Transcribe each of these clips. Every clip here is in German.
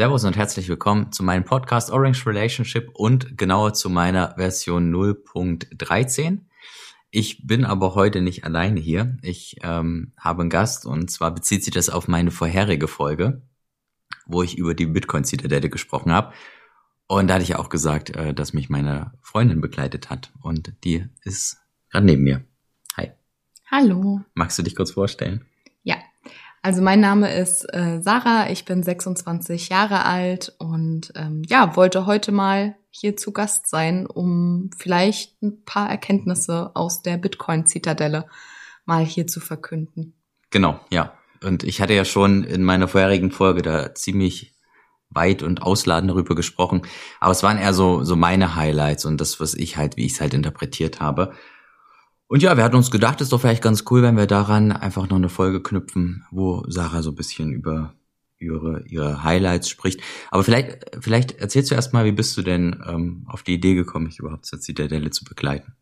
Servus und herzlich willkommen zu meinem Podcast Orange Relationship und genauer zu meiner Version 0.13. Ich bin aber heute nicht alleine hier. Ich ähm, habe einen Gast und zwar bezieht sich das auf meine vorherige Folge, wo ich über die Bitcoin-Zitadelle gesprochen habe. Und da hatte ich ja auch gesagt, äh, dass mich meine Freundin begleitet hat und die ist gerade neben mir. Hi. Hallo. Magst du dich kurz vorstellen? Also mein Name ist äh, Sarah, ich bin 26 Jahre alt und ähm, ja, wollte heute mal hier zu Gast sein, um vielleicht ein paar Erkenntnisse aus der Bitcoin-Zitadelle mal hier zu verkünden. Genau, ja. Und ich hatte ja schon in meiner vorherigen Folge da ziemlich weit und ausladend darüber gesprochen. Aber es waren eher so, so meine Highlights und das, was ich halt, wie ich es halt interpretiert habe. Und ja, wir hatten uns gedacht, ist doch vielleicht ganz cool, wenn wir daran einfach noch eine Folge knüpfen, wo Sarah so ein bisschen über ihre, ihre Highlights spricht. Aber vielleicht, vielleicht erzählst du erstmal, wie bist du denn ähm, auf die Idee gekommen, mich überhaupt zur Zitadelle zu begleiten?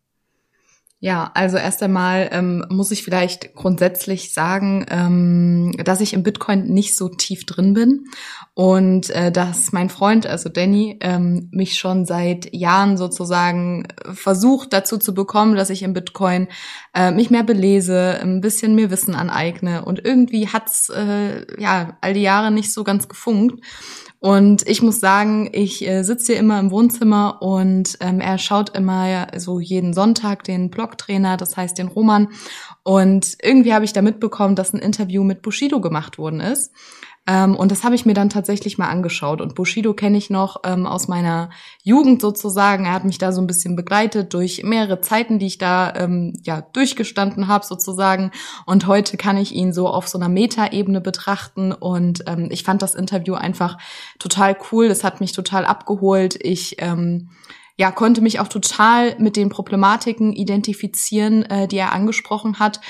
Ja, also erst einmal ähm, muss ich vielleicht grundsätzlich sagen, ähm, dass ich im Bitcoin nicht so tief drin bin und äh, dass mein Freund, also Danny, ähm, mich schon seit Jahren sozusagen versucht dazu zu bekommen, dass ich im Bitcoin äh, mich mehr belese, ein bisschen mehr Wissen aneigne und irgendwie hat's äh, ja all die Jahre nicht so ganz gefunkt. Und ich muss sagen, ich äh, sitze hier immer im Wohnzimmer und ähm, er schaut immer so jeden Sonntag den Blogtrainer, das heißt den Roman. Und irgendwie habe ich da mitbekommen, dass ein Interview mit Bushido gemacht worden ist. Ähm, und das habe ich mir dann tatsächlich mal angeschaut. Und Bushido kenne ich noch ähm, aus meiner Jugend sozusagen. Er hat mich da so ein bisschen begleitet durch mehrere Zeiten, die ich da ähm, ja durchgestanden habe sozusagen. Und heute kann ich ihn so auf so einer Metaebene betrachten. Und ähm, ich fand das Interview einfach total cool. Es hat mich total abgeholt. Ich ähm, ja, konnte mich auch total mit den Problematiken identifizieren, äh, die er angesprochen hat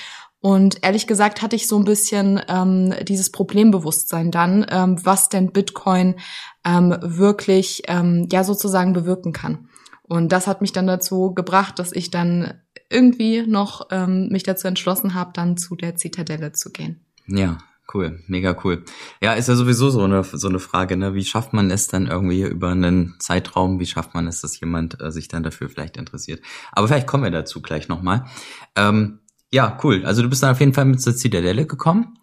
und ehrlich gesagt hatte ich so ein bisschen ähm, dieses Problembewusstsein dann, ähm, was denn Bitcoin ähm, wirklich ähm, ja sozusagen bewirken kann. Und das hat mich dann dazu gebracht, dass ich dann irgendwie noch ähm, mich dazu entschlossen habe, dann zu der Zitadelle zu gehen. Ja, cool, mega cool. Ja, ist ja sowieso so eine so eine Frage, ne? Wie schafft man es dann irgendwie über einen Zeitraum? Wie schafft man es, dass jemand äh, sich dann dafür vielleicht interessiert? Aber vielleicht kommen wir dazu gleich nochmal. Ähm, ja, cool. Also du bist dann auf jeden Fall mit zur Zitadelle gekommen.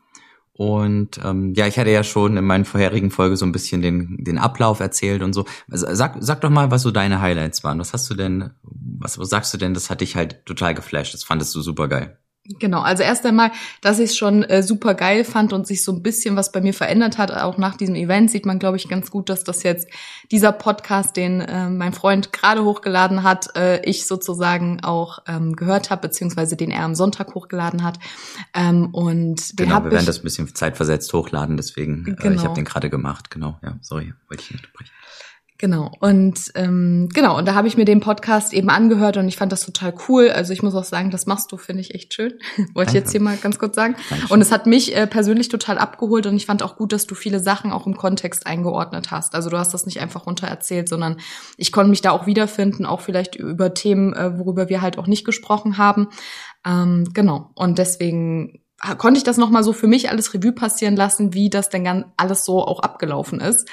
Und ähm, ja, ich hatte ja schon in meinen vorherigen Folge so ein bisschen den, den Ablauf erzählt und so. Also, sag, sag doch mal, was so deine Highlights waren. Was hast du denn, was, was sagst du denn, das hat dich halt total geflasht, das fandest du super geil. Genau, also erst einmal, dass ich es schon äh, super geil fand und sich so ein bisschen was bei mir verändert hat. Auch nach diesem Event sieht man, glaube ich, ganz gut, dass das jetzt dieser Podcast, den äh, mein Freund gerade hochgeladen hat, äh, ich sozusagen auch ähm, gehört habe, beziehungsweise den er am Sonntag hochgeladen hat. Ähm, und den genau, wir werden das ein bisschen zeitversetzt hochladen, deswegen, genau. äh, ich habe Genau. den gerade gemacht, genau, ja, sorry, wollte ich nicht unterbrechen. Genau. Und ähm, genau, und da habe ich mir den Podcast eben angehört und ich fand das total cool. Also ich muss auch sagen, das machst du, finde ich echt schön. Wollte ich Danke. jetzt hier mal ganz kurz sagen. Dankeschön. Und es hat mich äh, persönlich total abgeholt und ich fand auch gut, dass du viele Sachen auch im Kontext eingeordnet hast. Also du hast das nicht einfach runter erzählt, sondern ich konnte mich da auch wiederfinden, auch vielleicht über Themen, äh, worüber wir halt auch nicht gesprochen haben. Ähm, genau. Und deswegen konnte ich das nochmal so für mich alles Revue passieren lassen, wie das denn ganz alles so auch abgelaufen ist.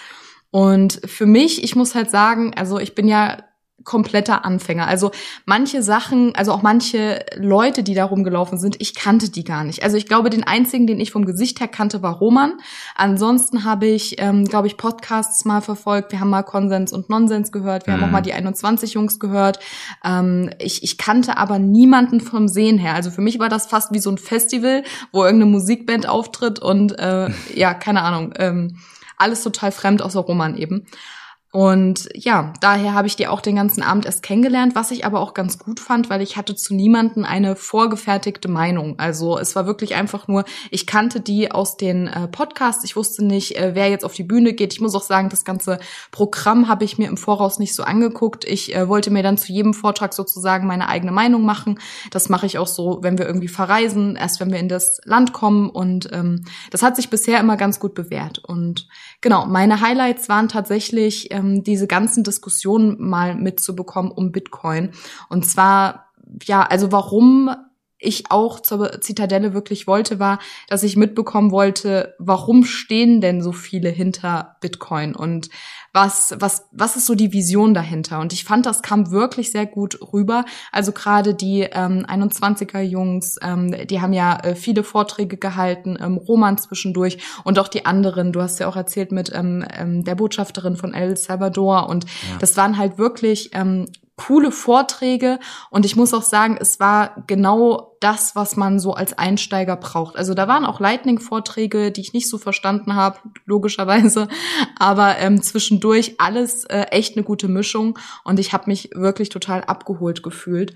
Und für mich, ich muss halt sagen, also ich bin ja kompletter Anfänger. Also manche Sachen, also auch manche Leute, die da rumgelaufen sind, ich kannte die gar nicht. Also ich glaube, den einzigen, den ich vom Gesicht her kannte, war Roman. Ansonsten habe ich, ähm, glaube ich, Podcasts mal verfolgt. Wir haben mal Konsens und Nonsens gehört. Wir haben Mhm. auch mal die 21 Jungs gehört. Ähm, ich, ich kannte aber niemanden vom Sehen her. Also für mich war das fast wie so ein Festival, wo irgendeine Musikband auftritt und äh, ja, keine Ahnung. Ähm, alles total fremd, außer Roman eben. Und ja, daher habe ich die auch den ganzen Abend erst kennengelernt, was ich aber auch ganz gut fand, weil ich hatte zu niemanden eine vorgefertigte Meinung. Also es war wirklich einfach nur, ich kannte die aus den äh, Podcasts, ich wusste nicht, äh, wer jetzt auf die Bühne geht. Ich muss auch sagen, das ganze Programm habe ich mir im Voraus nicht so angeguckt. Ich äh, wollte mir dann zu jedem Vortrag sozusagen meine eigene Meinung machen. Das mache ich auch so, wenn wir irgendwie verreisen, erst wenn wir in das Land kommen. Und ähm, das hat sich bisher immer ganz gut bewährt. Und genau, meine Highlights waren tatsächlich ähm, diese ganzen Diskussionen mal mitzubekommen um Bitcoin. Und zwar, ja, also warum ich auch zur Zitadelle wirklich wollte, war, dass ich mitbekommen wollte, warum stehen denn so viele hinter Bitcoin und was, was, was ist so die Vision dahinter? Und ich fand, das kam wirklich sehr gut rüber. Also gerade die ähm, 21er Jungs, ähm, die haben ja äh, viele Vorträge gehalten, ähm, Roman zwischendurch und auch die anderen. Du hast ja auch erzählt mit ähm, ähm, der Botschafterin von El Salvador und ja. das waren halt wirklich ähm, coole Vorträge und ich muss auch sagen, es war genau das, was man so als Einsteiger braucht. Also da waren auch Lightning-Vorträge, die ich nicht so verstanden habe, logischerweise, aber ähm, zwischendurch alles äh, echt eine gute Mischung und ich habe mich wirklich total abgeholt gefühlt.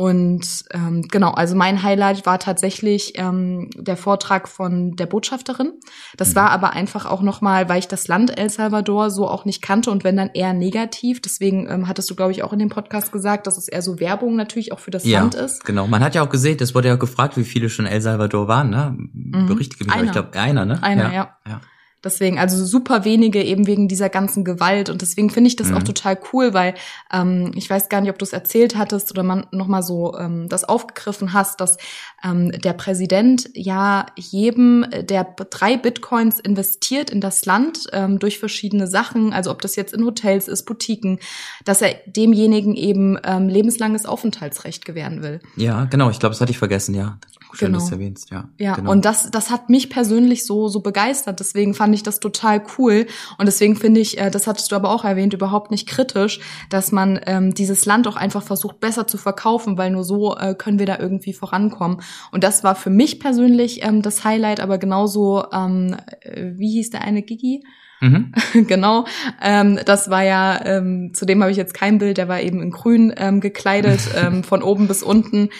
Und ähm, genau, also mein Highlight war tatsächlich ähm, der Vortrag von der Botschafterin. Das mhm. war aber einfach auch nochmal, weil ich das Land El Salvador so auch nicht kannte und wenn dann eher negativ. Deswegen ähm, hattest du, glaube ich, auch in dem Podcast gesagt, dass es eher so Werbung natürlich auch für das ja, Land ist. Genau, man hat ja auch gesehen, das wurde ja gefragt, wie viele schon El Salvador waren, ne? Mhm. Berichtige mich, ich glaube, einer, ne? Einer, ja. ja. ja. Deswegen, also super wenige eben wegen dieser ganzen Gewalt. Und deswegen finde ich das mhm. auch total cool, weil ähm, ich weiß gar nicht, ob du es erzählt hattest oder man nochmal so ähm, das aufgegriffen hast, dass ähm, der Präsident ja jedem, der drei Bitcoins investiert in das Land ähm, durch verschiedene Sachen, also ob das jetzt in Hotels ist, Boutiquen, dass er demjenigen eben ähm, lebenslanges Aufenthaltsrecht gewähren will. Ja, genau. Ich glaube, das hatte ich vergessen, ja. Schön, genau. dass du erwähnst, ja. Ja, genau. und das, das hat mich persönlich so, so begeistert. Deswegen fand ich das total cool. Und deswegen finde ich, äh, das hattest du aber auch erwähnt, überhaupt nicht kritisch, dass man ähm, dieses Land auch einfach versucht, besser zu verkaufen, weil nur so äh, können wir da irgendwie vorankommen. Und das war für mich persönlich ähm, das Highlight, aber genauso, ähm, äh, wie hieß der eine Gigi? Mhm. genau. Ähm, das war ja, ähm, zudem habe ich jetzt kein Bild, der war eben in grün ähm, gekleidet, ähm, von oben bis unten.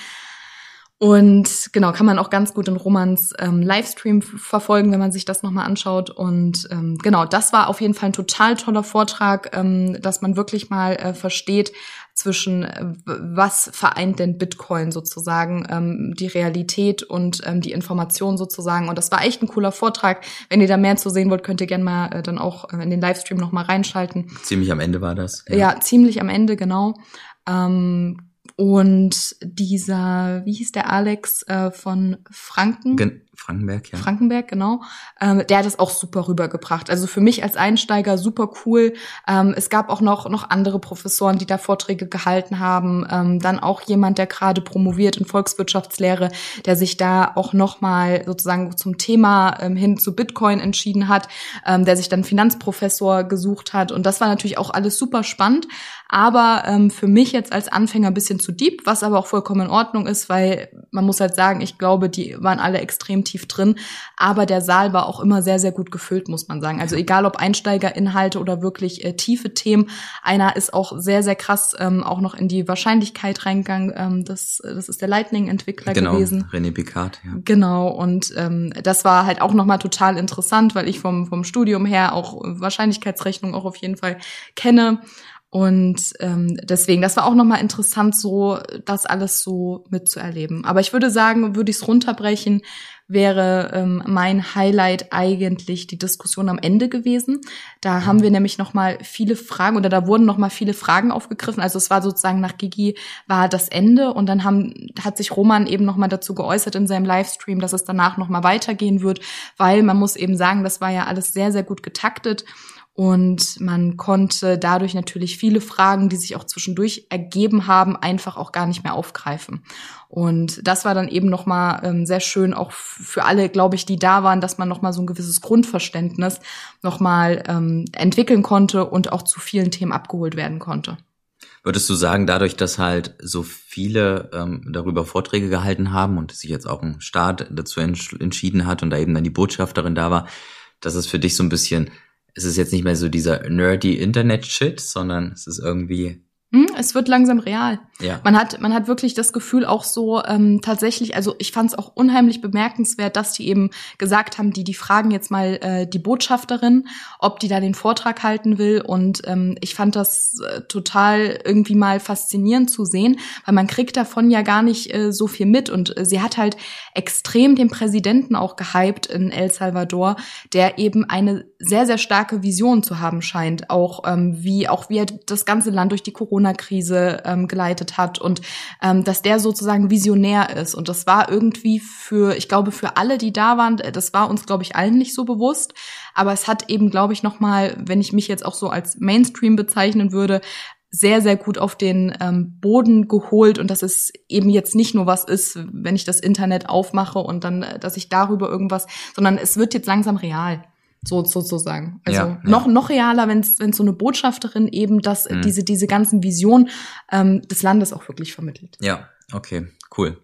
Und genau, kann man auch ganz gut in Romans ähm, Livestream verfolgen, wenn man sich das nochmal anschaut. Und ähm, genau, das war auf jeden Fall ein total toller Vortrag, ähm, dass man wirklich mal äh, versteht zwischen, äh, was vereint denn Bitcoin sozusagen, ähm, die Realität und ähm, die Information sozusagen. Und das war echt ein cooler Vortrag. Wenn ihr da mehr zu sehen wollt, könnt ihr gerne mal äh, dann auch äh, in den Livestream nochmal reinschalten. Ziemlich am Ende war das. Ja, ja ziemlich am Ende, genau. Ähm, und dieser, wie hieß der Alex äh, von Franken? Gen Frankenberg, ja. Frankenberg, genau. Ähm, der hat es auch super rübergebracht. Also für mich als Einsteiger super cool. Ähm, es gab auch noch, noch andere Professoren, die da Vorträge gehalten haben. Ähm, dann auch jemand, der gerade promoviert in Volkswirtschaftslehre, der sich da auch nochmal sozusagen zum Thema ähm, hin zu Bitcoin entschieden hat, ähm, der sich dann Finanzprofessor gesucht hat. Und das war natürlich auch alles super spannend. Aber ähm, für mich jetzt als Anfänger ein bisschen zu deep, was aber auch vollkommen in Ordnung ist, weil man muss halt sagen, ich glaube, die waren alle extrem tief drin. Aber der Saal war auch immer sehr, sehr gut gefüllt, muss man sagen. Also egal ob Einsteigerinhalte oder wirklich äh, tiefe Themen, einer ist auch sehr, sehr krass ähm, auch noch in die Wahrscheinlichkeit reingegangen. Ähm, das, das ist der Lightning-Entwickler genau, gewesen. René Picard, ja. Genau, und ähm, das war halt auch nochmal total interessant, weil ich vom, vom Studium her auch Wahrscheinlichkeitsrechnung auch auf jeden Fall kenne. Und ähm, deswegen, das war auch nochmal interessant, so das alles so mitzuerleben. Aber ich würde sagen, würde ich es runterbrechen, wäre ähm, mein Highlight eigentlich die Diskussion am Ende gewesen. Da haben wir nämlich noch mal viele Fragen oder da wurden noch mal viele Fragen aufgegriffen. Also es war sozusagen nach Gigi war das Ende und dann haben hat sich Roman eben noch mal dazu geäußert in seinem Livestream, dass es danach noch mal weitergehen wird, weil man muss eben sagen, das war ja alles sehr sehr gut getaktet und man konnte dadurch natürlich viele Fragen, die sich auch zwischendurch ergeben haben, einfach auch gar nicht mehr aufgreifen. Und das war dann eben nochmal ähm, sehr schön, auch für alle, glaube ich, die da waren, dass man nochmal so ein gewisses Grundverständnis nochmal ähm, entwickeln konnte und auch zu vielen Themen abgeholt werden konnte. Würdest du sagen, dadurch, dass halt so viele ähm, darüber Vorträge gehalten haben und sich jetzt auch ein Staat dazu entschieden hat und da eben dann die Botschafterin da war, dass es für dich so ein bisschen es ist jetzt nicht mehr so dieser nerdy Internet-Shit, sondern es ist irgendwie hm, es wird langsam real. Ja. Man hat, man hat wirklich das Gefühl auch so ähm, tatsächlich, also ich fand es auch unheimlich bemerkenswert, dass die eben gesagt haben, die die fragen jetzt mal äh, die Botschafterin, ob die da den Vortrag halten will. Und ähm, ich fand das äh, total irgendwie mal faszinierend zu sehen, weil man kriegt davon ja gar nicht äh, so viel mit. Und äh, sie hat halt extrem den Präsidenten auch gehypt in El Salvador, der eben eine sehr, sehr starke Vision zu haben scheint, auch ähm, wie auch wie er das ganze Land durch die Corona Corona-Krise ähm, geleitet hat und ähm, dass der sozusagen visionär ist. Und das war irgendwie für, ich glaube, für alle, die da waren, das war uns, glaube ich, allen nicht so bewusst. Aber es hat eben, glaube ich, nochmal, wenn ich mich jetzt auch so als Mainstream bezeichnen würde, sehr, sehr gut auf den ähm, Boden geholt und dass es eben jetzt nicht nur was ist, wenn ich das Internet aufmache und dann, äh, dass ich darüber irgendwas, sondern es wird jetzt langsam real. So sozusagen. Also Ja, ja. noch noch realer, wenn es so eine Botschafterin eben das Mhm. diese diese ganzen Visionen ähm, des Landes auch wirklich vermittelt. Ja, okay, cool.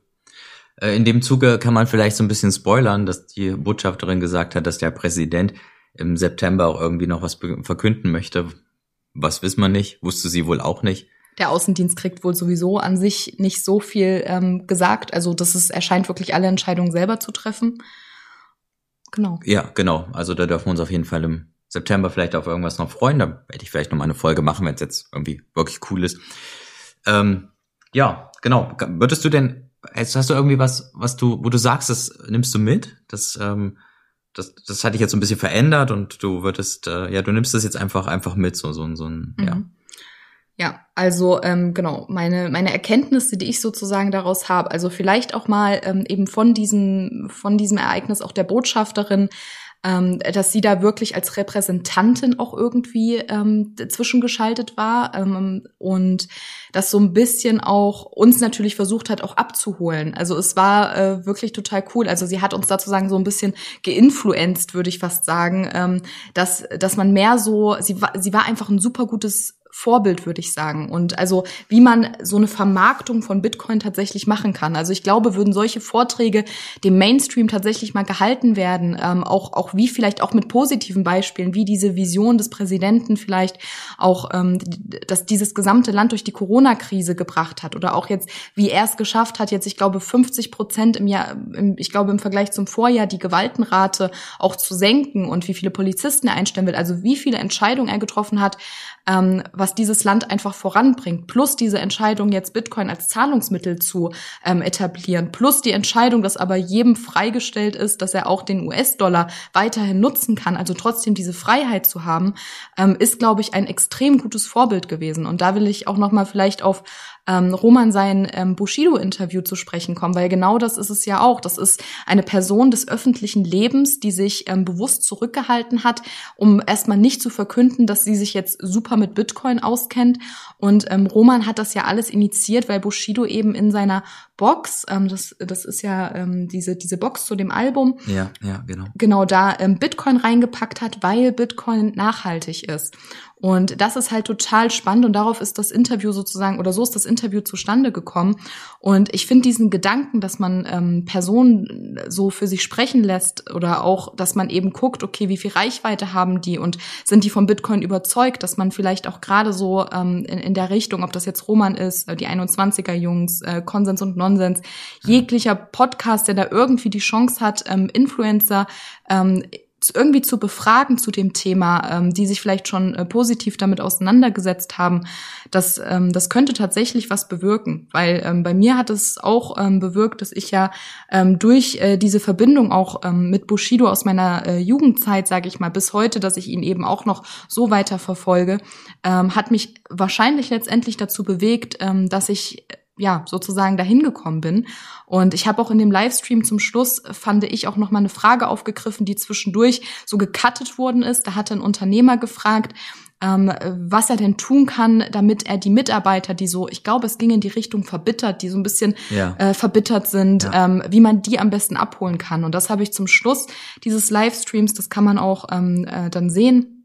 Äh, In dem Zuge kann man vielleicht so ein bisschen spoilern, dass die Botschafterin gesagt hat, dass der Präsident im September auch irgendwie noch was verkünden möchte. Was wissen wir nicht, wusste sie wohl auch nicht. Der Außendienst kriegt wohl sowieso an sich nicht so viel ähm, gesagt. Also das ist, er scheint wirklich alle Entscheidungen selber zu treffen. Genau. Ja, genau. Also da dürfen wir uns auf jeden Fall im September vielleicht auf irgendwas noch freuen. Da werde ich vielleicht noch mal eine Folge machen, wenn es jetzt irgendwie wirklich cool ist. Ähm, ja, genau. Würdest du denn, hast hast du irgendwie was, was du, wo du sagst, das nimmst du mit? Das, ähm, das, das hat dich jetzt so ein bisschen verändert und du würdest, äh, ja, du nimmst das jetzt einfach, einfach mit, so, so, so ein. Mhm. Ja, also ähm, genau, meine, meine Erkenntnisse, die ich sozusagen daraus habe, also vielleicht auch mal ähm, eben von diesem, von diesem Ereignis auch der Botschafterin, ähm, dass sie da wirklich als Repräsentantin auch irgendwie ähm, zwischengeschaltet war ähm, und das so ein bisschen auch uns natürlich versucht hat, auch abzuholen. Also es war äh, wirklich total cool. Also sie hat uns dazu so ein bisschen geinfluenzt, würde ich fast sagen, ähm, dass, dass man mehr so, sie war, sie war einfach ein super gutes Vorbild, würde ich sagen. Und also, wie man so eine Vermarktung von Bitcoin tatsächlich machen kann. Also ich glaube, würden solche Vorträge dem Mainstream tatsächlich mal gehalten werden, ähm, auch, auch wie vielleicht auch mit positiven Beispielen, wie diese Vision des Präsidenten vielleicht auch, ähm, dass dieses gesamte Land durch die Corona-Krise gebracht hat oder auch jetzt, wie er es geschafft hat, jetzt, ich glaube, 50 Prozent im Jahr, im, ich glaube, im Vergleich zum Vorjahr die Gewaltenrate auch zu senken und wie viele Polizisten er einstellen will, also wie viele Entscheidungen er getroffen hat, ähm, was dieses Land einfach voranbringt. Plus diese Entscheidung, jetzt Bitcoin als Zahlungsmittel zu ähm, etablieren. Plus die Entscheidung, dass aber jedem freigestellt ist, dass er auch den US-Dollar weiterhin nutzen kann, also trotzdem diese Freiheit zu haben, ähm, ist, glaube ich, ein extrem gutes Vorbild gewesen. Und da will ich auch noch mal vielleicht auf ähm, Roman sein ähm, Bushido-Interview zu sprechen kommen, weil genau das ist es ja auch. Das ist eine Person des öffentlichen Lebens, die sich ähm, bewusst zurückgehalten hat, um erstmal nicht zu verkünden, dass sie sich jetzt super mit Bitcoin auskennt. Und ähm, Roman hat das ja alles initiiert, weil Bushido eben in seiner Box, ähm, das, das ist ja ähm, diese, diese Box zu dem Album, Ja, ja, genau. genau da ähm, Bitcoin reingepackt hat, weil Bitcoin nachhaltig ist. Und das ist halt total spannend und darauf ist das Interview sozusagen oder so ist das Interview zustande gekommen. Und ich finde diesen Gedanken, dass man ähm, Personen so für sich sprechen lässt oder auch, dass man eben guckt, okay, wie viel Reichweite haben die und sind die vom Bitcoin überzeugt, dass man vielleicht auch gerade so ähm, in, in der Richtung, ob das jetzt Roman ist, äh, die 21er Jungs, äh, Konsens und Nonsens, jeglicher Podcast, der da irgendwie die Chance hat, ähm, Influencer ähm, irgendwie zu befragen zu dem Thema, ähm, die sich vielleicht schon äh, positiv damit auseinandergesetzt haben, das, ähm, das könnte tatsächlich was bewirken. Weil ähm, bei mir hat es auch ähm, bewirkt, dass ich ja ähm, durch äh, diese Verbindung auch ähm, mit Bushido aus meiner äh, Jugendzeit, sage ich mal, bis heute, dass ich ihn eben auch noch so weiter verfolge, ähm, hat mich wahrscheinlich letztendlich dazu bewegt, ähm, dass ich ja, sozusagen dahin gekommen bin. Und ich habe auch in dem Livestream zum Schluss, äh, fand ich, auch noch mal eine Frage aufgegriffen, die zwischendurch so gecuttet worden ist. Da hatte ein Unternehmer gefragt, ähm, was er denn tun kann, damit er die Mitarbeiter, die so, ich glaube, es ging in die Richtung verbittert, die so ein bisschen Ja. äh, verbittert sind, Ja. ähm, wie man die am besten abholen kann. Und das habe ich zum Schluss dieses Livestreams, das kann man auch ähm, äh, dann sehen,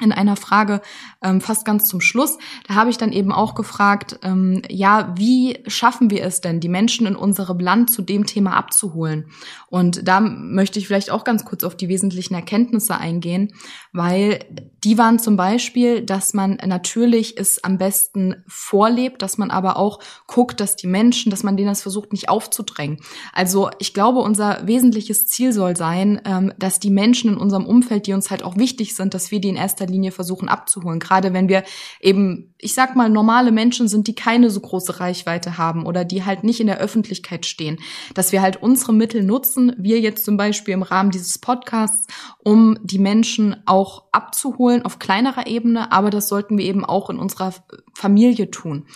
in einer Frage ähm, fast ganz zum Schluss. Da habe ich dann eben auch gefragt, ähm, ja, wie schaffen wir es denn, die Menschen in unserem Land zu dem Thema abzuholen? Und da möchte ich vielleicht auch ganz kurz auf die wesentlichen Erkenntnisse eingehen, weil die waren zum Beispiel, dass man natürlich es am besten vorlebt, dass man aber auch guckt, dass die Menschen, dass man denen das versucht, nicht aufzudrängen. Also ich glaube, unser wesentliches Ziel soll sein, ähm, dass die Menschen in unserem Umfeld, die uns halt auch wichtig sind, dass wir die in erster erster Linie versuchen abzuholen. Gerade wenn wir eben, ich sag mal, normale Menschen sind, die keine so große Reichweite haben oder die halt nicht in der Öffentlichkeit stehen, dass wir halt unsere Mittel nutzen, wir jetzt zum Beispiel im Rahmen dieses Podcasts, um die Menschen auch abzuholen auf kleinerer Ebene, aber das sollten wir eben auch in unserer Familie tun.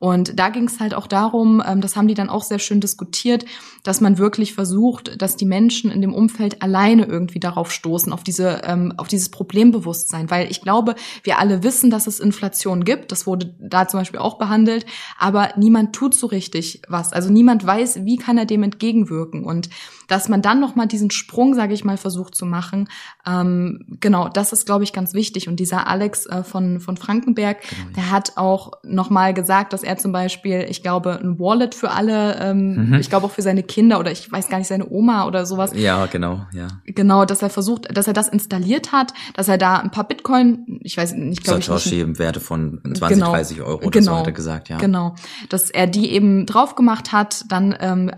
Und da ging es halt auch darum, ähm, das haben die dann auch sehr schön diskutiert, dass man wirklich versucht, dass die Menschen in dem Umfeld alleine irgendwie darauf stoßen, auf diese, ähm, auf dieses Problembewusstsein. Weil ich glaube, wir alle wissen, dass es Inflation gibt. Das wurde da zum Beispiel auch behandelt. Aber niemand tut so richtig was. Also niemand weiß, wie kann er dem entgegenwirken. Und dass man dann noch mal diesen Sprung, sage ich mal, versucht zu machen. Ähm, genau, das ist, glaube ich, ganz wichtig. Und dieser Alex äh, von von Frankenberg, genau. der hat auch noch mal gesagt, dass er zum Beispiel, ich glaube, ein Wallet für alle, ähm, mhm. ich glaube auch für seine Kinder oder ich weiß gar nicht seine Oma oder sowas. Ja, genau, ja. Genau, dass er versucht, dass er das installiert hat, dass er da ein paar Bitcoin, ich weiß nicht, glaube ich Satoshi im Werte von 20, genau, 30 Euro oder genau, so hat er gesagt, ja. Genau, dass er die eben drauf gemacht hat, dann ähm,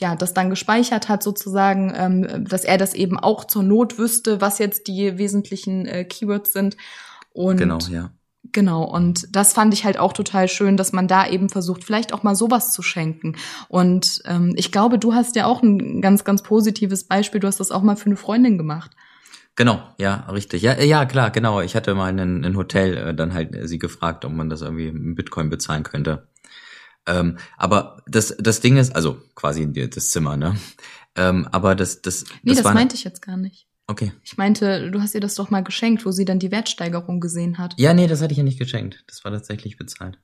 ja, das dann gespeichert hat sozusagen, ähm, dass er das eben auch zur Not wüsste, was jetzt die wesentlichen äh, Keywords sind. Und genau, ja. Genau, und das fand ich halt auch total schön, dass man da eben versucht, vielleicht auch mal sowas zu schenken. Und ähm, ich glaube, du hast ja auch ein ganz, ganz positives Beispiel. Du hast das auch mal für eine Freundin gemacht. Genau, ja, richtig. Ja, ja, klar, genau. Ich hatte mal in ein Hotel äh, dann halt sie gefragt, ob man das irgendwie mit Bitcoin bezahlen könnte. Ähm, aber das, das Ding ist, also quasi das Zimmer, ne? Ähm, aber das, das. Nee, das, das meinte ich jetzt gar nicht. Okay. Ich meinte, du hast ihr das doch mal geschenkt, wo sie dann die Wertsteigerung gesehen hat. Ja, nee, das hatte ich ja nicht geschenkt. Das war tatsächlich bezahlt.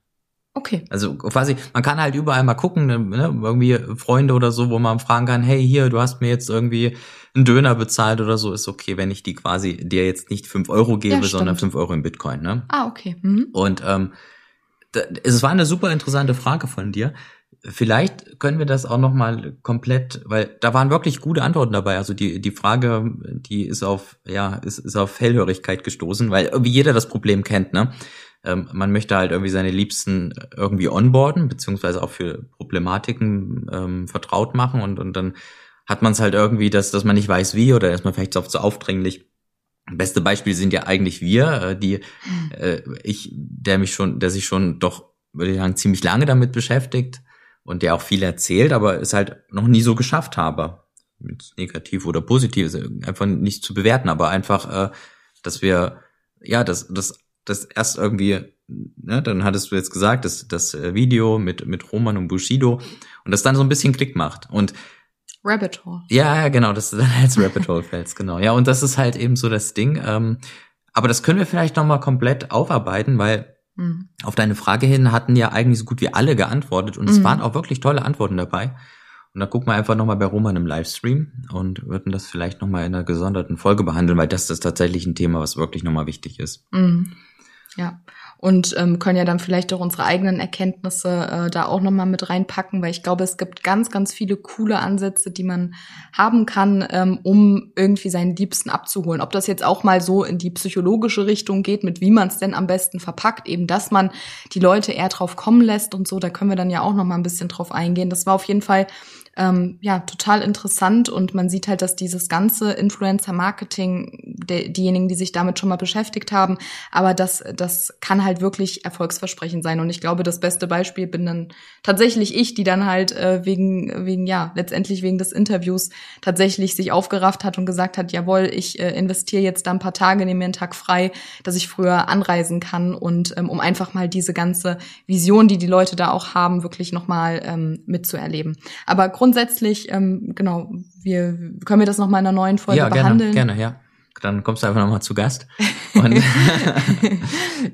Okay. Also quasi, man kann halt überall mal gucken, ne, ne irgendwie Freunde oder so, wo man fragen kann, hey, hier, du hast mir jetzt irgendwie einen Döner bezahlt oder so, ist okay, wenn ich die quasi dir jetzt nicht fünf Euro gebe, ja, sondern fünf Euro in Bitcoin, ne? Ah, okay. Mhm. Und ähm, es war eine super interessante Frage von dir. Vielleicht können wir das auch noch mal komplett, weil da waren wirklich gute Antworten dabei. Also die die Frage, die ist auf ja ist, ist auf Hellhörigkeit gestoßen, weil irgendwie jeder das Problem kennt. Ne, ähm, man möchte halt irgendwie seine Liebsten irgendwie onboarden beziehungsweise auch für Problematiken ähm, vertraut machen und und dann hat man es halt irgendwie, dass dass man nicht weiß wie oder ist man vielleicht auch zu aufdringlich. Beste Beispiel sind ja eigentlich wir, äh, die äh, ich, der mich schon, der sich schon doch würde ich sagen ziemlich lange damit beschäftigt und der auch viel erzählt, aber es halt noch nie so geschafft habe. Negativ oder positiv ist einfach nicht zu bewerten, aber einfach, äh, dass wir, ja, das, das, das erst irgendwie, ne, dann hattest du jetzt gesagt, dass das äh, Video mit, mit Roman und Bushido und das dann so ein bisschen Klick macht. Und Rabbit Hole. Ja, genau, das ist dann als Rabbit Hole fällst, genau. Ja, und das ist halt eben so das Ding. Ähm, aber das können wir vielleicht nochmal komplett aufarbeiten, weil Mhm. Auf deine Frage hin hatten ja eigentlich so gut wie alle geantwortet und es mhm. waren auch wirklich tolle Antworten dabei. Und da gucken wir einfach nochmal bei Roman im Livestream und würden das vielleicht nochmal in einer gesonderten Folge behandeln, weil das ist tatsächlich ein Thema, was wirklich nochmal wichtig ist. Mhm. Ja und ähm, können ja dann vielleicht auch unsere eigenen Erkenntnisse äh, da auch nochmal mit reinpacken, weil ich glaube, es gibt ganz, ganz viele coole Ansätze, die man haben kann, ähm, um irgendwie seinen Liebsten abzuholen. Ob das jetzt auch mal so in die psychologische Richtung geht, mit wie man es denn am besten verpackt, eben dass man die Leute eher drauf kommen lässt und so, da können wir dann ja auch nochmal ein bisschen drauf eingehen. Das war auf jeden Fall ähm, ja total interessant und man sieht halt, dass dieses ganze Influencer-Marketing, diejenigen, die sich damit schon mal beschäftigt haben, aber das, das kann halt wirklich erfolgsversprechend sein. Und ich glaube, das beste Beispiel bin dann tatsächlich ich, die dann halt äh, wegen, wegen, ja, letztendlich wegen des Interviews tatsächlich sich aufgerafft hat und gesagt hat, jawohl, ich äh, investiere jetzt da ein paar Tage, nehme mir einen Tag frei, dass ich früher anreisen kann und ähm, um einfach mal diese ganze Vision, die die Leute da auch haben, wirklich nochmal ähm, mitzuerleben. Aber grundsätzlich, ähm, genau, wir können wir das noch mal in einer neuen Folge ja, behandeln. Gerne, gerne, ja. Dann kommst du einfach noch mal zu Gast. Und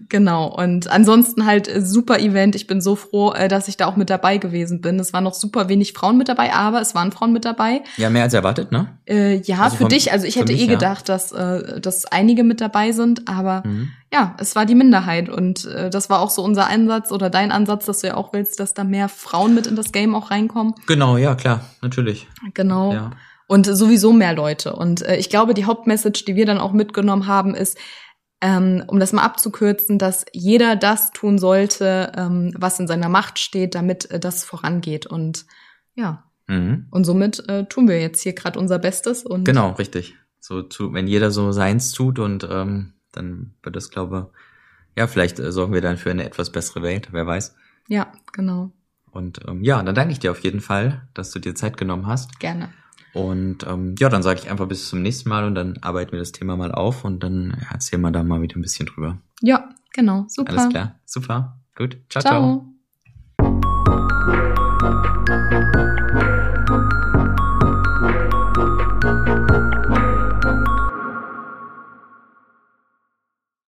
genau. Und ansonsten halt äh, super Event. Ich bin so froh, äh, dass ich da auch mit dabei gewesen bin. Es waren noch super wenig Frauen mit dabei, aber es waren Frauen mit dabei. Ja, mehr als erwartet, ne? Äh, ja, also für von, dich. Also ich hätte mich, eh gedacht, ja. dass, äh, dass einige mit dabei sind, aber mhm ja, es war die Minderheit und äh, das war auch so unser Ansatz oder dein Ansatz, dass du ja auch willst, dass da mehr Frauen mit in das Game auch reinkommen. Genau, ja, klar, natürlich. Genau. Ja. Und sowieso mehr Leute. Und äh, ich glaube, die Hauptmessage, die wir dann auch mitgenommen haben, ist, ähm, um das mal abzukürzen, dass jeder das tun sollte, ähm, was in seiner Macht steht, damit äh, das vorangeht. Und ja. Mhm. Und somit äh, tun wir jetzt hier gerade unser Bestes. Und genau, richtig. So, zu, wenn jeder so seins tut und ähm, dann wird das, glaube ja, vielleicht äh, sorgen wir dann für eine etwas bessere Welt, wer weiß. Ja, genau. Und ähm, ja, dann danke ich dir auf jeden Fall, dass du dir Zeit genommen hast. Gerne. Und ähm, ja, dann sage ich einfach bis zum nächsten Mal und dann arbeiten wir das Thema mal auf und dann erzählen wir da mal wieder ein bisschen drüber. Ja, genau. Super. Alles klar. Super. Gut. ciao. ciao. ciao.